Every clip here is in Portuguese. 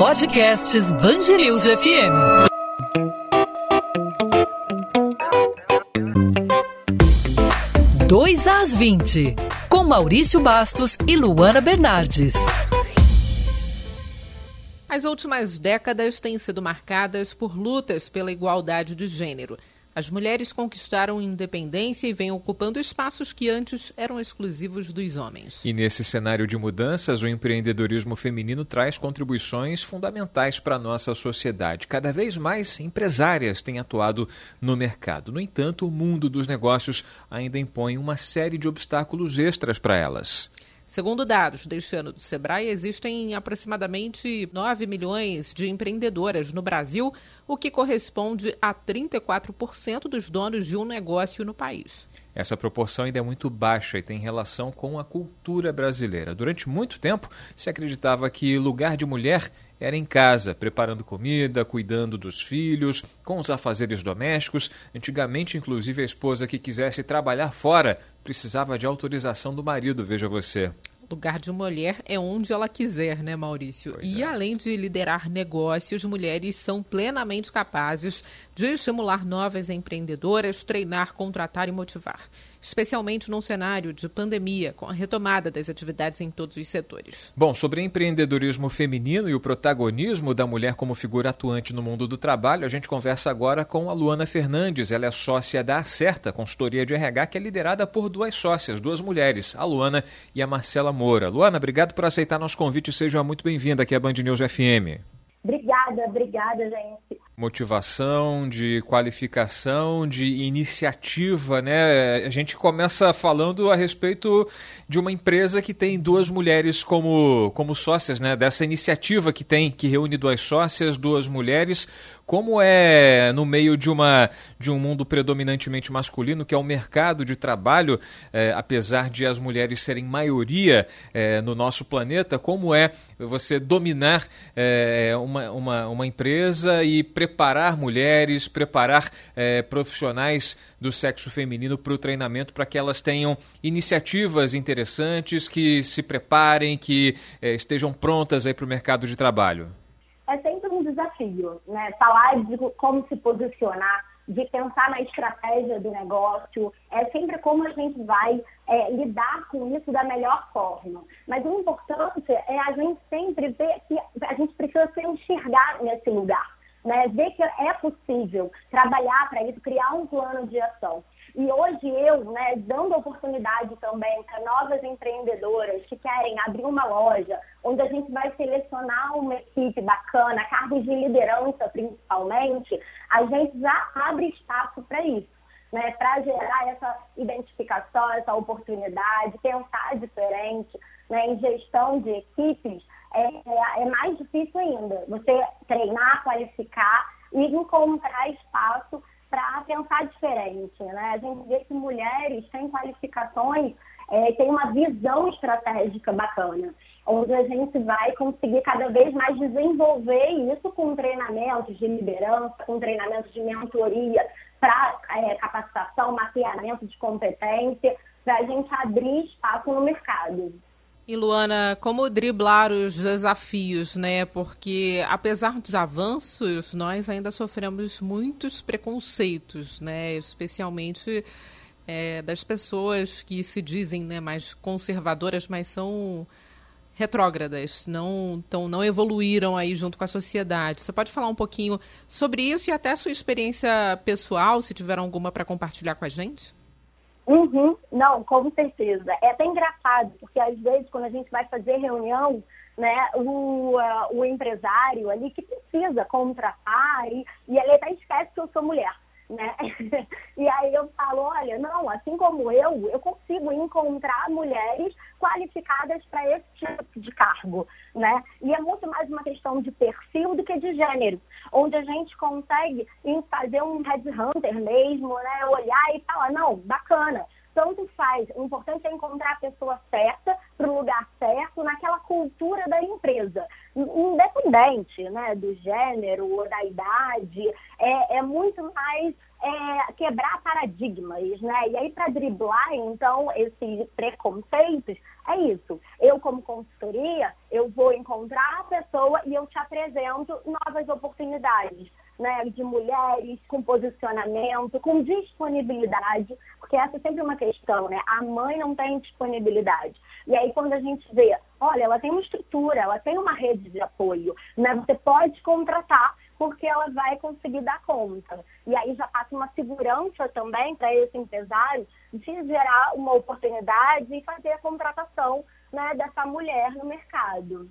Podcasts Bangerils FM. Dois às 20, com Maurício Bastos e Luana Bernardes. As últimas décadas têm sido marcadas por lutas pela igualdade de gênero. As mulheres conquistaram independência e vêm ocupando espaços que antes eram exclusivos dos homens. E nesse cenário de mudanças, o empreendedorismo feminino traz contribuições fundamentais para a nossa sociedade. Cada vez mais empresárias têm atuado no mercado. No entanto, o mundo dos negócios ainda impõe uma série de obstáculos extras para elas. Segundo dados deste ano do Sebrae, existem aproximadamente 9 milhões de empreendedoras no Brasil, o que corresponde a 34% dos donos de um negócio no país. Essa proporção ainda é muito baixa e tem relação com a cultura brasileira. Durante muito tempo, se acreditava que lugar de mulher era em casa, preparando comida, cuidando dos filhos, com os afazeres domésticos. Antigamente, inclusive, a esposa que quisesse trabalhar fora precisava de autorização do marido, veja você lugar de mulher é onde ela quiser, né, Maurício? Pois e é. além de liderar negócios, mulheres são plenamente capazes de estimular novas empreendedoras, treinar, contratar e motivar especialmente num cenário de pandemia, com a retomada das atividades em todos os setores. Bom, sobre empreendedorismo feminino e o protagonismo da mulher como figura atuante no mundo do trabalho, a gente conversa agora com a Luana Fernandes. Ela é sócia da Acerta, consultoria de RH, que é liderada por duas sócias, duas mulheres, a Luana e a Marcela Moura. Luana, obrigado por aceitar nosso convite. Seja muito bem-vinda aqui à Band News FM. Obrigada, obrigada, gente motivação, de qualificação, de iniciativa, né? A gente começa falando a respeito de uma empresa que tem duas mulheres como, como sócias, né? Dessa iniciativa que tem, que reúne duas sócias, duas mulheres. Como é no meio de, uma, de um mundo predominantemente masculino, que é o mercado de trabalho, é, apesar de as mulheres serem maioria é, no nosso planeta, como é você dominar é, uma, uma, uma empresa e preparar mulheres, preparar profissionais do sexo feminino para o treinamento, para que elas tenham iniciativas interessantes, que se preparem, que estejam prontas para o mercado de trabalho? Desafio, né? Falar de como se posicionar, de pensar na estratégia do negócio, é sempre como a gente vai é, lidar com isso da melhor forma. Mas o importante é a gente sempre ver que a gente precisa se enxergar nesse lugar né? ver que é possível trabalhar para isso, criar um plano de ação. E hoje eu, né, dando oportunidade também para novas empreendedoras que querem abrir uma loja, onde a gente vai selecionar uma equipe bacana, cargos de liderança principalmente, a gente já abre espaço para isso. Né, para gerar essa identificação, essa oportunidade, pensar diferente né, em gestão de equipes, é, é, é mais difícil ainda. Você treinar, qualificar e encontrar espaço para pensar diferente. Né? A gente vê que mulheres têm qualificações, é, têm uma visão estratégica bacana, onde a gente vai conseguir cada vez mais desenvolver isso com treinamentos de liderança, com treinamentos de mentoria para é, capacitação, mapeamento de competência, para a gente abrir espaço no mercado. E Luana, como driblar os desafios, né? Porque apesar dos avanços, nós ainda sofremos muitos preconceitos, né? Especialmente é, das pessoas que se dizem né, mais conservadoras, mas são retrógradas, não, tão, não evoluíram aí junto com a sociedade. Você pode falar um pouquinho sobre isso e até sua experiência pessoal, se tiver alguma para compartilhar com a gente? Uhum, não, com certeza. É até engraçado, porque às vezes quando a gente vai fazer reunião, né, o, uh, o empresário ali que precisa contratar e, e ele até esquece que eu sou mulher né? E aí eu falo, olha, não, assim como eu, eu consigo encontrar mulheres qualificadas para esse tipo de cargo, né? E é muito mais uma questão de perfil do que de gênero, onde a gente consegue fazer um headhunter mesmo, né? Olhar e falar, não, bacana, tanto faz. O importante é encontrar a pessoa certa para o lugar certo, naquela cultura da empresa. Independente né, do gênero ou da idade, é, é muito mais é, quebrar paradigmas, né? E aí, para driblar, então, esses preconceitos, é isso. Eu, como consultoria, eu vou encontrar a pessoa e eu te apresento novas oportunidades, né? De mulheres com posicionamento, com disponibilidade, porque essa é sempre uma questão, né? A mãe não tem disponibilidade. E aí, quando a gente vê, olha, ela tem uma estrutura, ela tem uma rede de apoio, né? Você pode contratar porque ela vai conseguir dar conta. E aí já passa uma segurança também para esse empresário de gerar uma oportunidade e fazer a contratação né, dessa mulher no mercado.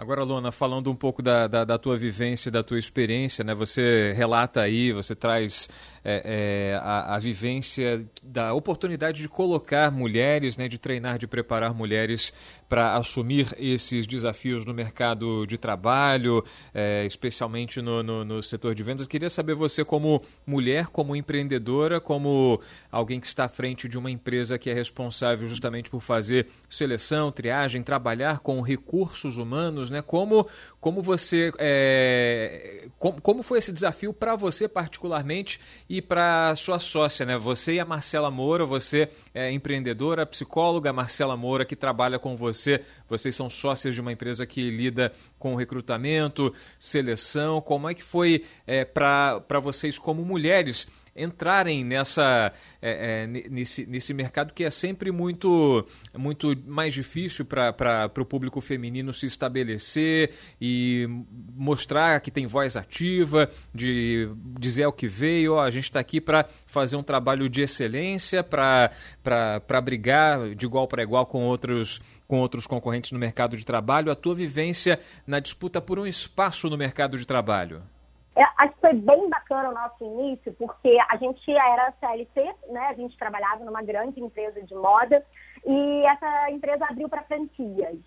Agora, Luna, falando um pouco da, da, da, tua vivência, da tua experiência, né? Você relata aí, você traz é, é, a, a, vivência da oportunidade de colocar mulheres, né? De treinar, de preparar mulheres para assumir esses desafios no mercado de trabalho, é, especialmente no, no, no, setor de vendas. Queria saber você, como mulher, como empreendedora, como alguém que está à frente de uma empresa que é responsável justamente por fazer seleção, triagem, trabalhar com recursos humanos, né? Como, como você, é, como, como foi esse desafio para você particularmente e para sua sócia, né? Você e a Marcela Moura, você é empreendedora, psicóloga, Marcela Moura que trabalha com você você, vocês são sócias de uma empresa que lida com recrutamento, seleção. Como é que foi é, para vocês, como mulheres, entrarem nessa é, é, nesse, nesse mercado que é sempre muito muito mais difícil para o público feminino se estabelecer e mostrar que tem voz ativa, de dizer o que veio, a gente está aqui para fazer um trabalho de excelência, para brigar de igual para igual com outros com outros concorrentes no mercado de trabalho, a tua vivência na disputa por um espaço no mercado de trabalho. É, acho que foi bem bacana o nosso início, porque a gente era CLT, né? A gente trabalhava numa grande empresa de moda e essa empresa abriu para franquias.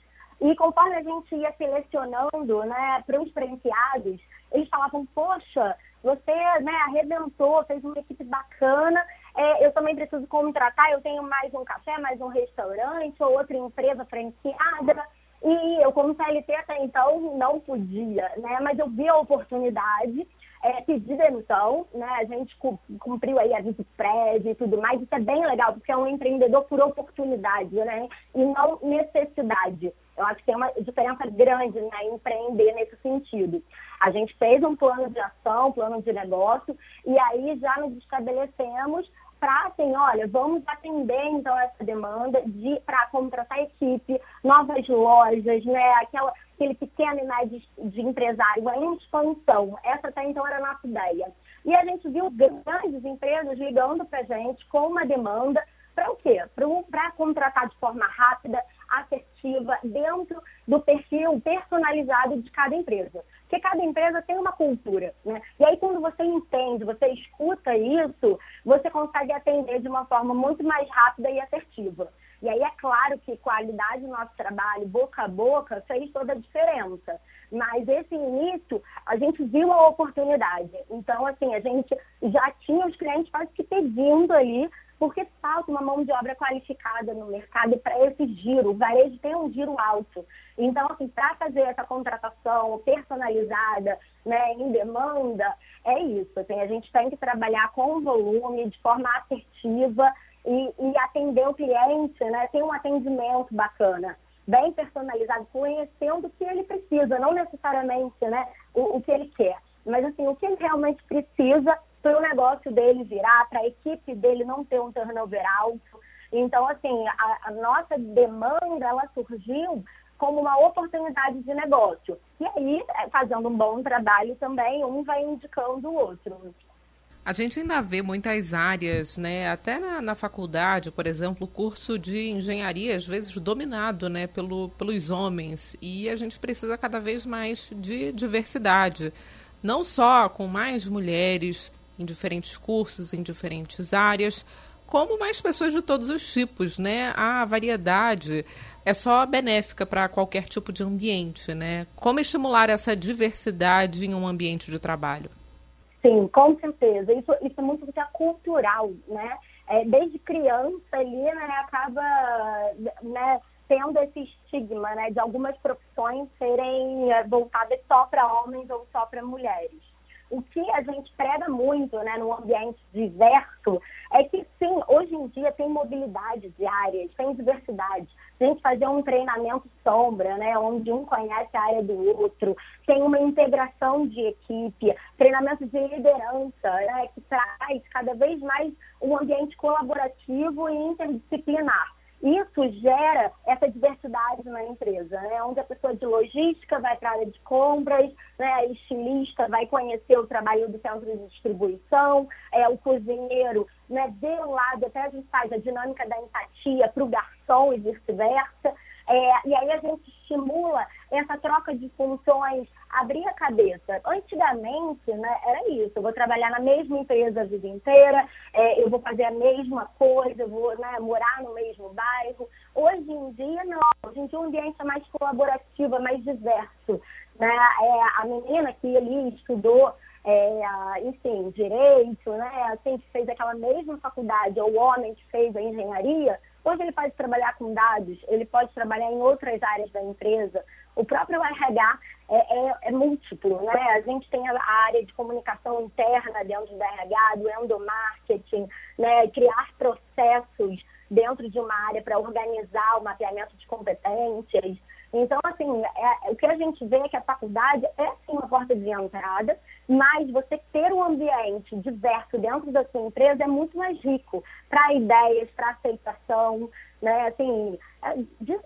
E conforme a gente ia selecionando, né, para os franqueados, eles falavam, poxa, você né, arrebentou, fez uma equipe bacana, é, eu também preciso contratar, eu tenho mais um café, mais um restaurante ou outra empresa franqueada. E eu, como CLT até então, não podia, né? Mas eu vi a oportunidade, é, pedi demissão, né? A gente cumpriu aí a aviso prévio e tudo mais. Isso é bem legal, porque é um empreendedor por oportunidade, né? E não necessidade. Eu acho que tem uma diferença grande né, em empreender nesse sentido. A gente fez um plano de ação, plano de negócio, e aí já nos estabelecemos assim, olha, vamos atender então essa demanda de para contratar equipe, novas lojas, né, aquela, aquele pequeno e médio de empresário em expansão. Essa até então era a nossa ideia. E a gente viu grandes empresas ligando para a gente com uma demanda para o quê? Para contratar de forma rápida, assertiva, dentro do perfil personalizado de cada empresa. Porque cada empresa tem uma cultura, né? E aí quando você entende, você escuta isso, você consegue atender de uma forma muito mais rápida e assertiva. E aí é claro que qualidade do nosso trabalho, boca a boca, fez toda a diferença. Mas esse início, a gente viu a oportunidade. Então, assim, a gente já tinha os clientes quase que pedindo ali porque falta uma mão de obra qualificada no mercado para esse giro. O varejo tem um giro alto. Então, assim, para fazer essa contratação personalizada, né, em demanda, é isso. Assim, a gente tem que trabalhar com volume, de forma assertiva e, e atender o cliente, né, ter um atendimento bacana bem personalizado, conhecendo o que ele precisa, não necessariamente né, o, o que ele quer, mas assim, o que ele realmente precisa para o negócio dele virar, para a equipe dele não ter um turnover alto. Então, assim, a, a nossa demanda, ela surgiu como uma oportunidade de negócio. E aí, é, fazendo um bom trabalho também, um vai indicando o outro. A gente ainda vê muitas áreas, né? Até na, na, faculdade, por exemplo, o curso de engenharia, às vezes dominado né, pelo, pelos homens. E a gente precisa cada vez mais de diversidade. Não só com mais mulheres em diferentes cursos, em diferentes áreas, como mais pessoas de todos os tipos, né? A variedade é só benéfica para qualquer tipo de ambiente, né? Como estimular essa diversidade em um ambiente de trabalho? Sim, com certeza. Isso, isso é muito é cultural, né? É, desde criança ali, né, acaba né, tendo esse estigma, né, de algumas profissões serem é, voltadas só para homens ou só para mulheres. o que a gente prega muito né, no ambiente diverso é que, sim, hoje em dia tem mobilidade de áreas, tem diversidade. Gente fazer um treinamento sombra, né, onde um conhece a área do outro, tem uma integração de equipe, treinamento de liderança, né, que traz cada vez mais um ambiente colaborativo e interdisciplinar. Isso gera essa diversidade na empresa, né? onde a pessoa de logística vai para a área de compras, né? a estilista vai conhecer o trabalho do centro de distribuição, é, o cozinheiro, né? de um lado, até a gente faz a dinâmica da empatia para o garçom e vice-versa. É, e aí a gente estimula essa troca de funções, abrir a cabeça. Antigamente, né, era isso, eu vou trabalhar na mesma empresa a vida inteira, é, eu vou fazer a mesma coisa, eu vou né, morar no mesmo bairro. Hoje em dia, não. Hoje em dia o ambiente é mais colaborativo, é mais diverso. Né? É, a menina que ali estudou é, enfim, direito, né? Assim, que fez aquela mesma faculdade, ou o homem que fez a engenharia, Hoje ele pode trabalhar com dados, ele pode trabalhar em outras áreas da empresa. O próprio RH é, é, é múltiplo, né? A gente tem a área de comunicação interna dentro do RH, do endomarketing, né? Criar processos dentro de uma área para organizar o mapeamento de competências. Então, assim, é, o que a gente vê é que a faculdade é sim uma porta de entrada, mas você ter um ambiente diverso dentro da sua empresa é muito mais rico para ideias, para aceitação, né? Assim, é, de,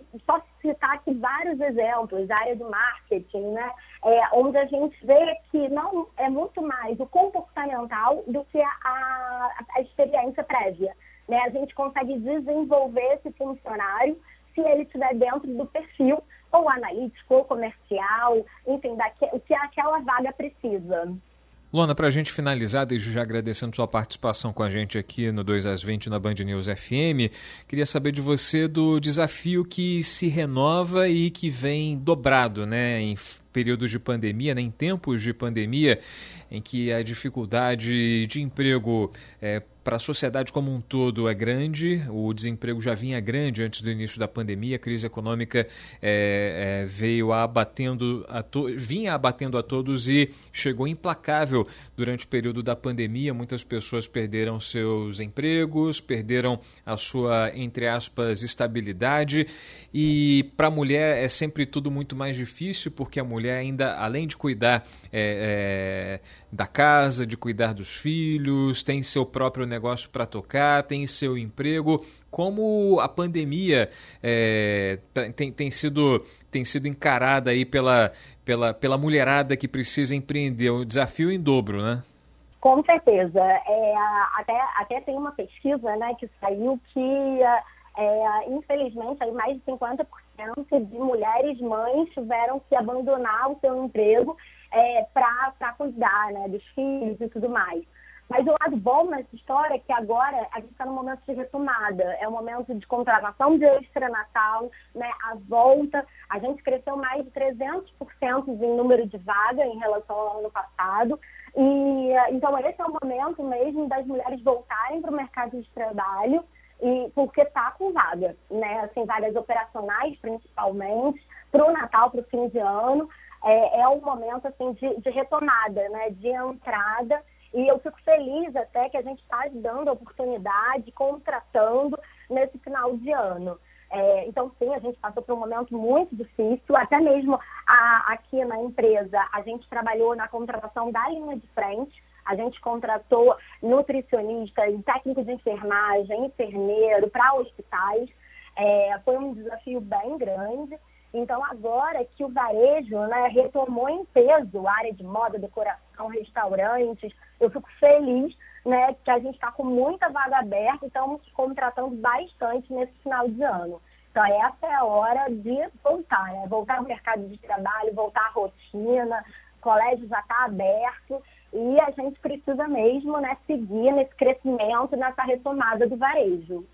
citar aqui vários exemplos da área do marketing, né? É, onde a gente vê que não é muito mais o comportamental do que a, a, a experiência prévia. Né? A gente consegue desenvolver esse funcionário se ele estiver dentro do perfil ou analítico, ou comercial, enfim, o que aquela vaga precisa. Luana, para a gente finalizar, desde já agradecendo sua participação com a gente aqui no 2 às 20 na Band News FM, queria saber de você do desafio que se renova e que vem dobrado né, em períodos de pandemia, né, em tempos de pandemia, em que a dificuldade de emprego é, para a sociedade como um todo é grande, o desemprego já vinha grande antes do início da pandemia, a crise econômica é, é, veio abatendo a vinha abatendo a todos e chegou implacável durante o período da pandemia. Muitas pessoas perderam seus empregos, perderam a sua, entre aspas, estabilidade. E para a mulher é sempre tudo muito mais difícil, porque a mulher ainda, além de cuidar é da casa, de cuidar dos filhos, tem seu próprio negócio para tocar, tem seu emprego. Como a pandemia é, tem, tem, sido, tem sido encarada aí pela, pela, pela mulherada que precisa empreender, um desafio em dobro, né? Com certeza. É, até, até tem uma pesquisa né, que saiu que, é, infelizmente, aí mais de 50% de mulheres mães tiveram que abandonar o seu emprego é, para cuidar né, dos filhos e tudo mais. Mas o lado bom nessa história é que agora a gente está no momento de retomada, é o momento de contratação de extra-natal, né, a volta. A gente cresceu mais de 300% em número de vaga em relação ao ano passado. E então esse é o momento mesmo das mulheres voltarem para o mercado de trabalho e porque está com vaga, né? Assim, vagas operacionais principalmente, para o Natal, para o fim de ano é, é um momento assim, de, de retomada, né, de entrada. E eu fico feliz até que a gente está dando oportunidade, contratando nesse final de ano. É, então, sim, a gente passou por um momento muito difícil, até mesmo a, aqui na empresa, a gente trabalhou na contratação da linha de frente, a gente contratou nutricionista, técnico de enfermagem, enfermeiro para hospitais. É, foi um desafio bem grande. Então, agora que o varejo né, retomou em peso a área de moda, decoração, restaurantes, eu fico feliz né, que a gente está com muita vaga aberta e estamos contratando bastante nesse final de ano. Então, essa é a hora de voltar, né? Voltar ao mercado de trabalho, voltar à rotina, o colégio já está aberto e a gente precisa mesmo né, seguir nesse crescimento, nessa retomada do varejo.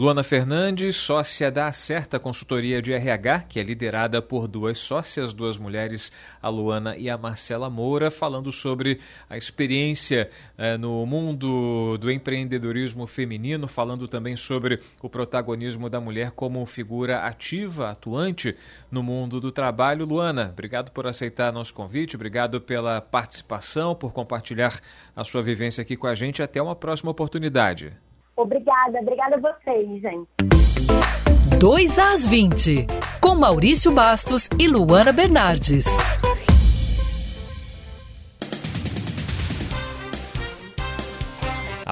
Luana Fernandes, sócia da Acerta Consultoria de RH, que é liderada por duas sócias, duas mulheres, a Luana e a Marcela Moura, falando sobre a experiência eh, no mundo do empreendedorismo feminino, falando também sobre o protagonismo da mulher como figura ativa, atuante no mundo do trabalho. Luana, obrigado por aceitar nosso convite, obrigado pela participação, por compartilhar a sua vivência aqui com a gente. Até uma próxima oportunidade. Obrigada, obrigada a vocês, gente. 2 às 20, com Maurício Bastos e Luana Bernardes.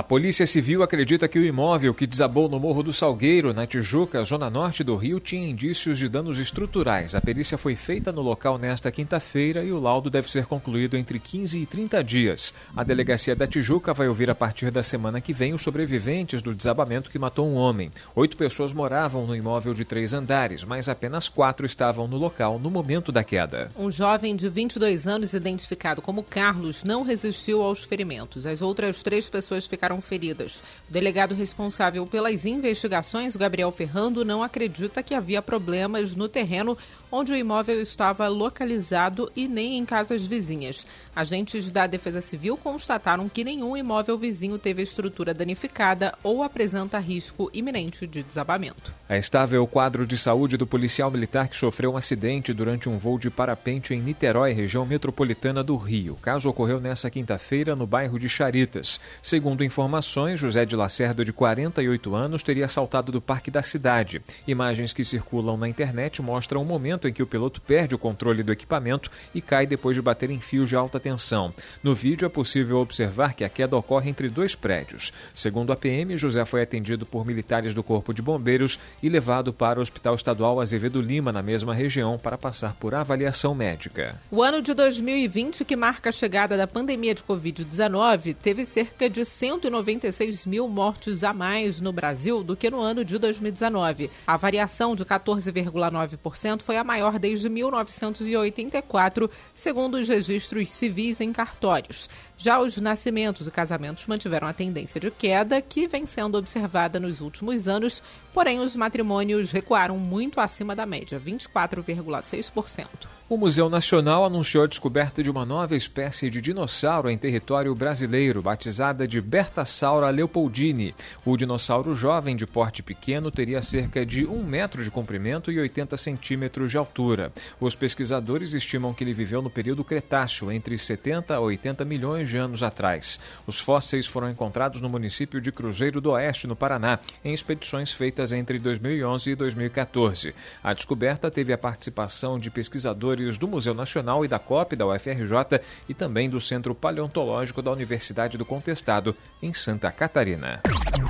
Polícia Civil acredita que o imóvel que desabou no Morro do Salgueiro, na Tijuca, zona norte do Rio, tinha indícios de danos estruturais. A perícia foi feita no local nesta quinta-feira e o laudo deve ser concluído entre 15 e 30 dias. A delegacia da Tijuca vai ouvir a partir da semana que vem os sobreviventes do desabamento que matou um homem. Oito pessoas moravam no imóvel de três andares, mas apenas quatro estavam no local no momento da queda. Um jovem de 22 anos, identificado como Carlos, não resistiu aos ferimentos. As outras três pessoas ficaram ficaram feridas. O delegado responsável pelas investigações, Gabriel Ferrando, não acredita que havia problemas no terreno onde o imóvel estava localizado e nem em casas vizinhas. Agentes da Defesa Civil constataram que nenhum imóvel vizinho teve estrutura danificada ou apresenta risco iminente de desabamento. É estável o quadro de saúde do policial militar que sofreu um acidente durante um voo de parapente em Niterói, região metropolitana do Rio. O caso ocorreu nesta quinta-feira no bairro de Charitas. Segundo informações, José de Lacerda, de 48 anos, teria saltado do parque da cidade. Imagens que circulam na internet mostram o momento em que o piloto perde o controle do equipamento e cai depois de bater em fios de alta tensão. No vídeo é possível observar que a queda ocorre entre dois prédios. Segundo a PM, José foi atendido por militares do Corpo de Bombeiros e levado para o Hospital Estadual Azevedo Lima, na mesma região, para passar por avaliação médica. O ano de 2020, que marca a chegada da pandemia de Covid-19, teve cerca de 196 mil mortes a mais no Brasil do que no ano de 2019. A variação de 14,9% foi a maior desde 1984, segundo os registros civis em cartórios. Já os nascimentos e casamentos mantiveram a tendência de queda que vem sendo observada nos últimos anos, porém os matrimônios recuaram muito acima da média, 24,6%. O Museu Nacional anunciou a descoberta de uma nova espécie de dinossauro em território brasileiro, batizada de Bertasaura leopoldini. O dinossauro jovem de porte pequeno teria cerca de um metro de comprimento e 80 centímetros de altura. Os pesquisadores estimam que ele viveu no período Cretáceo, entre 70 a 80 milhões de anos atrás. Os fósseis foram encontrados no município de Cruzeiro do Oeste, no Paraná, em expedições feitas entre 2011 e 2014. A descoberta teve a participação de pesquisadores do Museu Nacional e da COP da UFRJ e também do Centro Paleontológico da Universidade do Contestado, em Santa Catarina.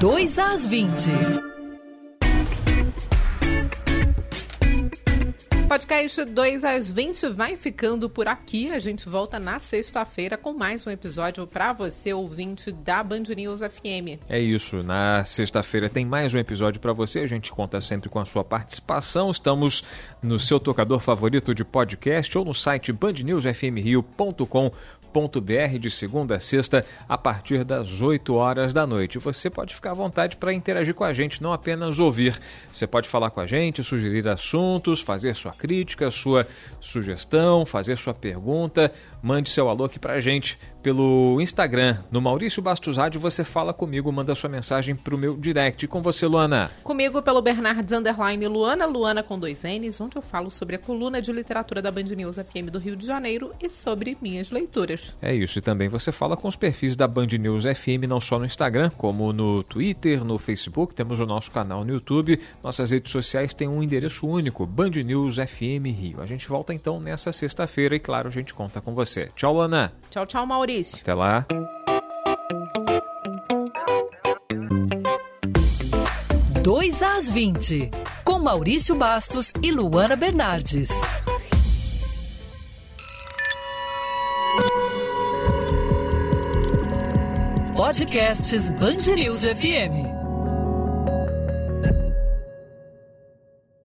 2 às 20. Podcast 2 às 20 vai ficando por aqui. A gente volta na sexta-feira com mais um episódio para você, ouvinte da Band News FM. É isso. Na sexta-feira tem mais um episódio para você. A gente conta sempre com a sua participação. Estamos no seu tocador favorito de podcast ou no site bandnewsfmrio.com br de segunda a sexta a partir das 8 horas da noite. Você pode ficar à vontade para interagir com a gente, não apenas ouvir. Você pode falar com a gente, sugerir assuntos, fazer sua crítica, sua sugestão, fazer sua pergunta. Mande seu alô aqui para a gente pelo Instagram. No Maurício Bastos Rádio você fala comigo, manda sua mensagem para o meu direct. com você, Luana? Comigo pelo Bernardes Underline Luana, Luana com dois N's, onde eu falo sobre a coluna de literatura da Band News FM do Rio de Janeiro e sobre minhas leituras. É isso, e também você fala com os perfis da Band News FM, não só no Instagram, como no Twitter, no Facebook, temos o nosso canal no YouTube. Nossas redes sociais têm um endereço único, Band News FM Rio. A gente volta então nessa sexta-feira e, claro, a gente conta com você. Tchau, Luana. Tchau, tchau, Maurício. Até lá. Dois às 20, com Maurício Bastos e Luana Bernardes. Podcasts Bangerils FM.